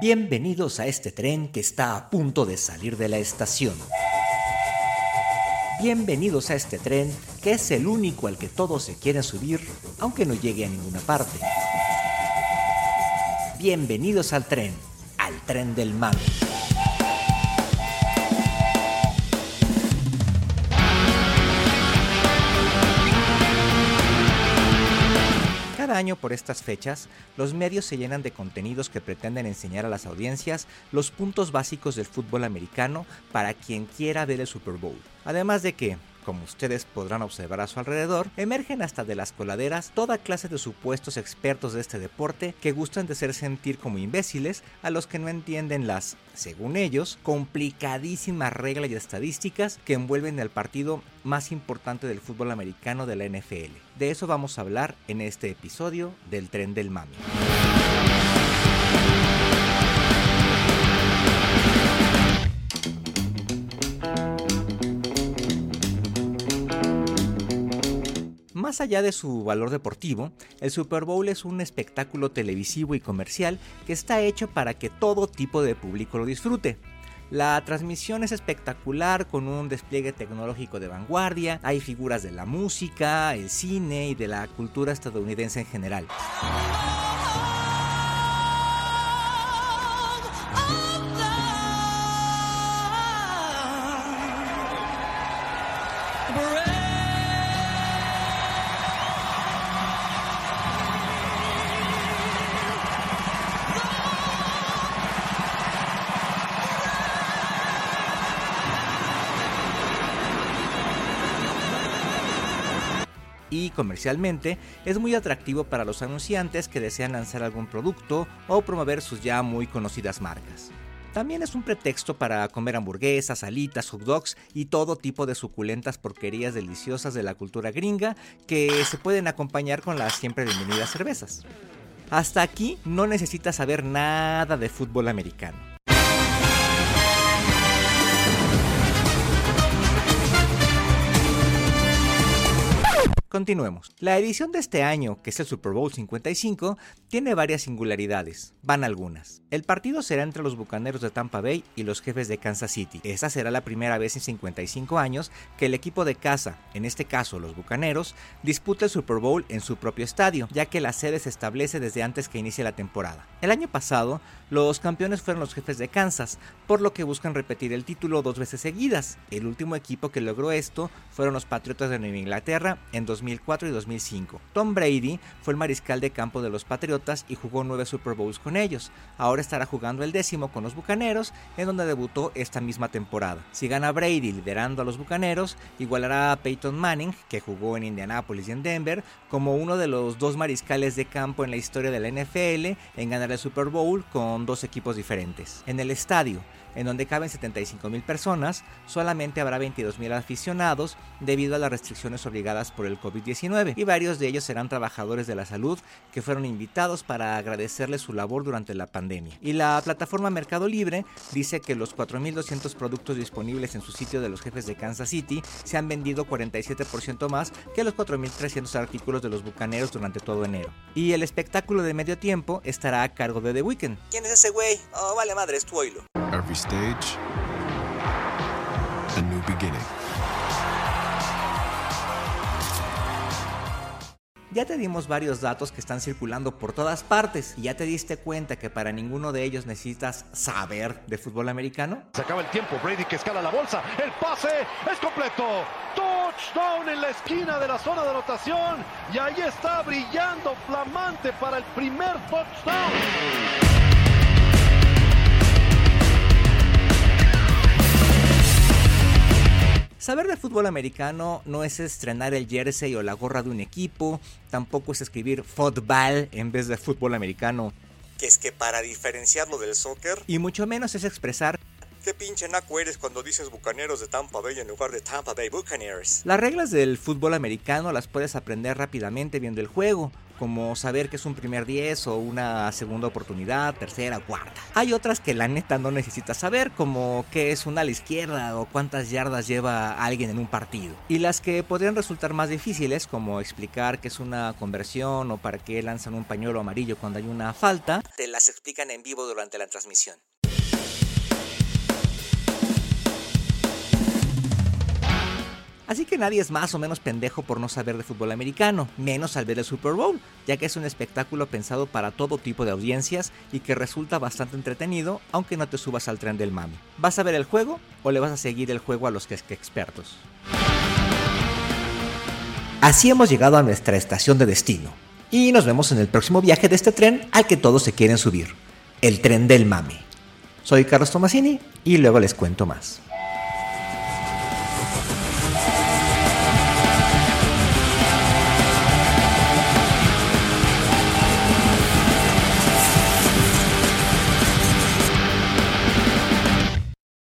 Bienvenidos a este tren que está a punto de salir de la estación. Bienvenidos a este tren que es el único al que todos se quieren subir, aunque no llegue a ninguna parte. Bienvenidos al tren, al tren del mal. Por estas fechas, los medios se llenan de contenidos que pretenden enseñar a las audiencias los puntos básicos del fútbol americano para quien quiera ver el Super Bowl. Además de que, como ustedes podrán observar a su alrededor, emergen hasta de las coladeras toda clase de supuestos expertos de este deporte que gustan de hacer sentir como imbéciles a los que no entienden las, según ellos, complicadísimas reglas y estadísticas que envuelven el partido más importante del fútbol americano de la NFL. De eso vamos a hablar en este episodio del Tren del Mami. Más allá de su valor deportivo, el Super Bowl es un espectáculo televisivo y comercial que está hecho para que todo tipo de público lo disfrute. La transmisión es espectacular con un despliegue tecnológico de vanguardia, hay figuras de la música, el cine y de la cultura estadounidense en general. Y comercialmente es muy atractivo para los anunciantes que desean lanzar algún producto o promover sus ya muy conocidas marcas. También es un pretexto para comer hamburguesas, alitas, hot dogs y todo tipo de suculentas porquerías deliciosas de la cultura gringa que se pueden acompañar con las siempre bienvenidas cervezas. Hasta aquí no necesitas saber nada de fútbol americano. Continuemos. La edición de este año, que es el Super Bowl 55, tiene varias singularidades. Van algunas. El partido será entre los Bucaneros de Tampa Bay y los jefes de Kansas City. Esta será la primera vez en 55 años que el equipo de casa, en este caso los Bucaneros, disputa el Super Bowl en su propio estadio, ya que la sede se establece desde antes que inicie la temporada. El año pasado, los campeones fueron los jefes de Kansas, por lo que buscan repetir el título dos veces seguidas. El último equipo que logró esto fueron los Patriotas de Nueva Inglaterra en 2004 y 2005. Tom Brady fue el mariscal de campo de los Patriotas y jugó nueve Super Bowls con ellos. Ahora estará jugando el décimo con los Bucaneros, en donde debutó esta misma temporada. Si gana Brady liderando a los Bucaneros, igualará a Peyton Manning, que jugó en Indianapolis y en Denver, como uno de los dos mariscales de campo en la historia de la NFL en ganar el Super Bowl con dos equipos diferentes. En el estadio, en donde caben 75 mil personas, solamente habrá 22 mil aficionados debido a las restricciones obligadas por el COVID-19 y varios de ellos serán trabajadores de la salud que fueron invitados para agradecerles su labor durante la pandemia. Y la plataforma Mercado Libre dice que los 4.200 productos disponibles en su sitio de los jefes de Kansas City se han vendido 47% más que los 4.300 artículos de los bucaneros durante todo enero. Y el espectáculo de medio tiempo estará a cargo de The Weeknd. ¿Quién es ese güey? Oh, vale madre, es tu oílo. Every stage, a new beginning. Ya te dimos varios datos que están circulando por todas partes y ya te diste cuenta que para ninguno de ellos necesitas saber de fútbol americano. Se acaba el tiempo, Brady que escala la bolsa, el pase es completo. Touchdown en la esquina de la zona de anotación y ahí está brillando flamante para el primer touchdown. Saber de fútbol americano no es estrenar el jersey o la gorra de un equipo, tampoco es escribir fútbol en vez de fútbol americano, Que es que para diferenciarlo del soccer, y mucho menos es expresar qué pinche naco eres cuando dices bucaneros de Tampa Bay en lugar de Tampa Bay Buccaneers. las reglas del fútbol americano las puedes aprender rápidamente viendo el juego, como saber que es un primer 10 o una segunda oportunidad, tercera, cuarta. Hay otras que la neta no necesitas saber, como qué es una a la izquierda o cuántas yardas lleva alguien en un partido. Y las que podrían resultar más difíciles, como explicar qué es una conversión o para qué lanzan un pañuelo amarillo cuando hay una falta, te las explican en vivo durante la transmisión. Así que nadie es más o menos pendejo por no saber de fútbol americano, menos al ver el Super Bowl, ya que es un espectáculo pensado para todo tipo de audiencias y que resulta bastante entretenido, aunque no te subas al tren del mami. ¿Vas a ver el juego o le vas a seguir el juego a los que, expertos? Así hemos llegado a nuestra estación de destino, y nos vemos en el próximo viaje de este tren al que todos se quieren subir, el tren del mami. Soy Carlos Tomasini y luego les cuento más.